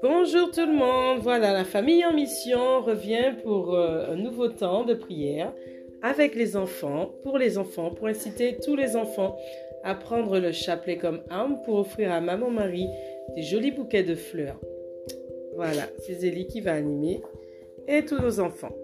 Bonjour tout le monde, voilà, la famille en mission revient pour euh, un nouveau temps de prière avec les enfants, pour les enfants, pour inciter tous les enfants à prendre le chapelet comme arme pour offrir à Maman Marie des jolis bouquets de fleurs. Voilà, c'est Zélie qui va animer et tous nos enfants.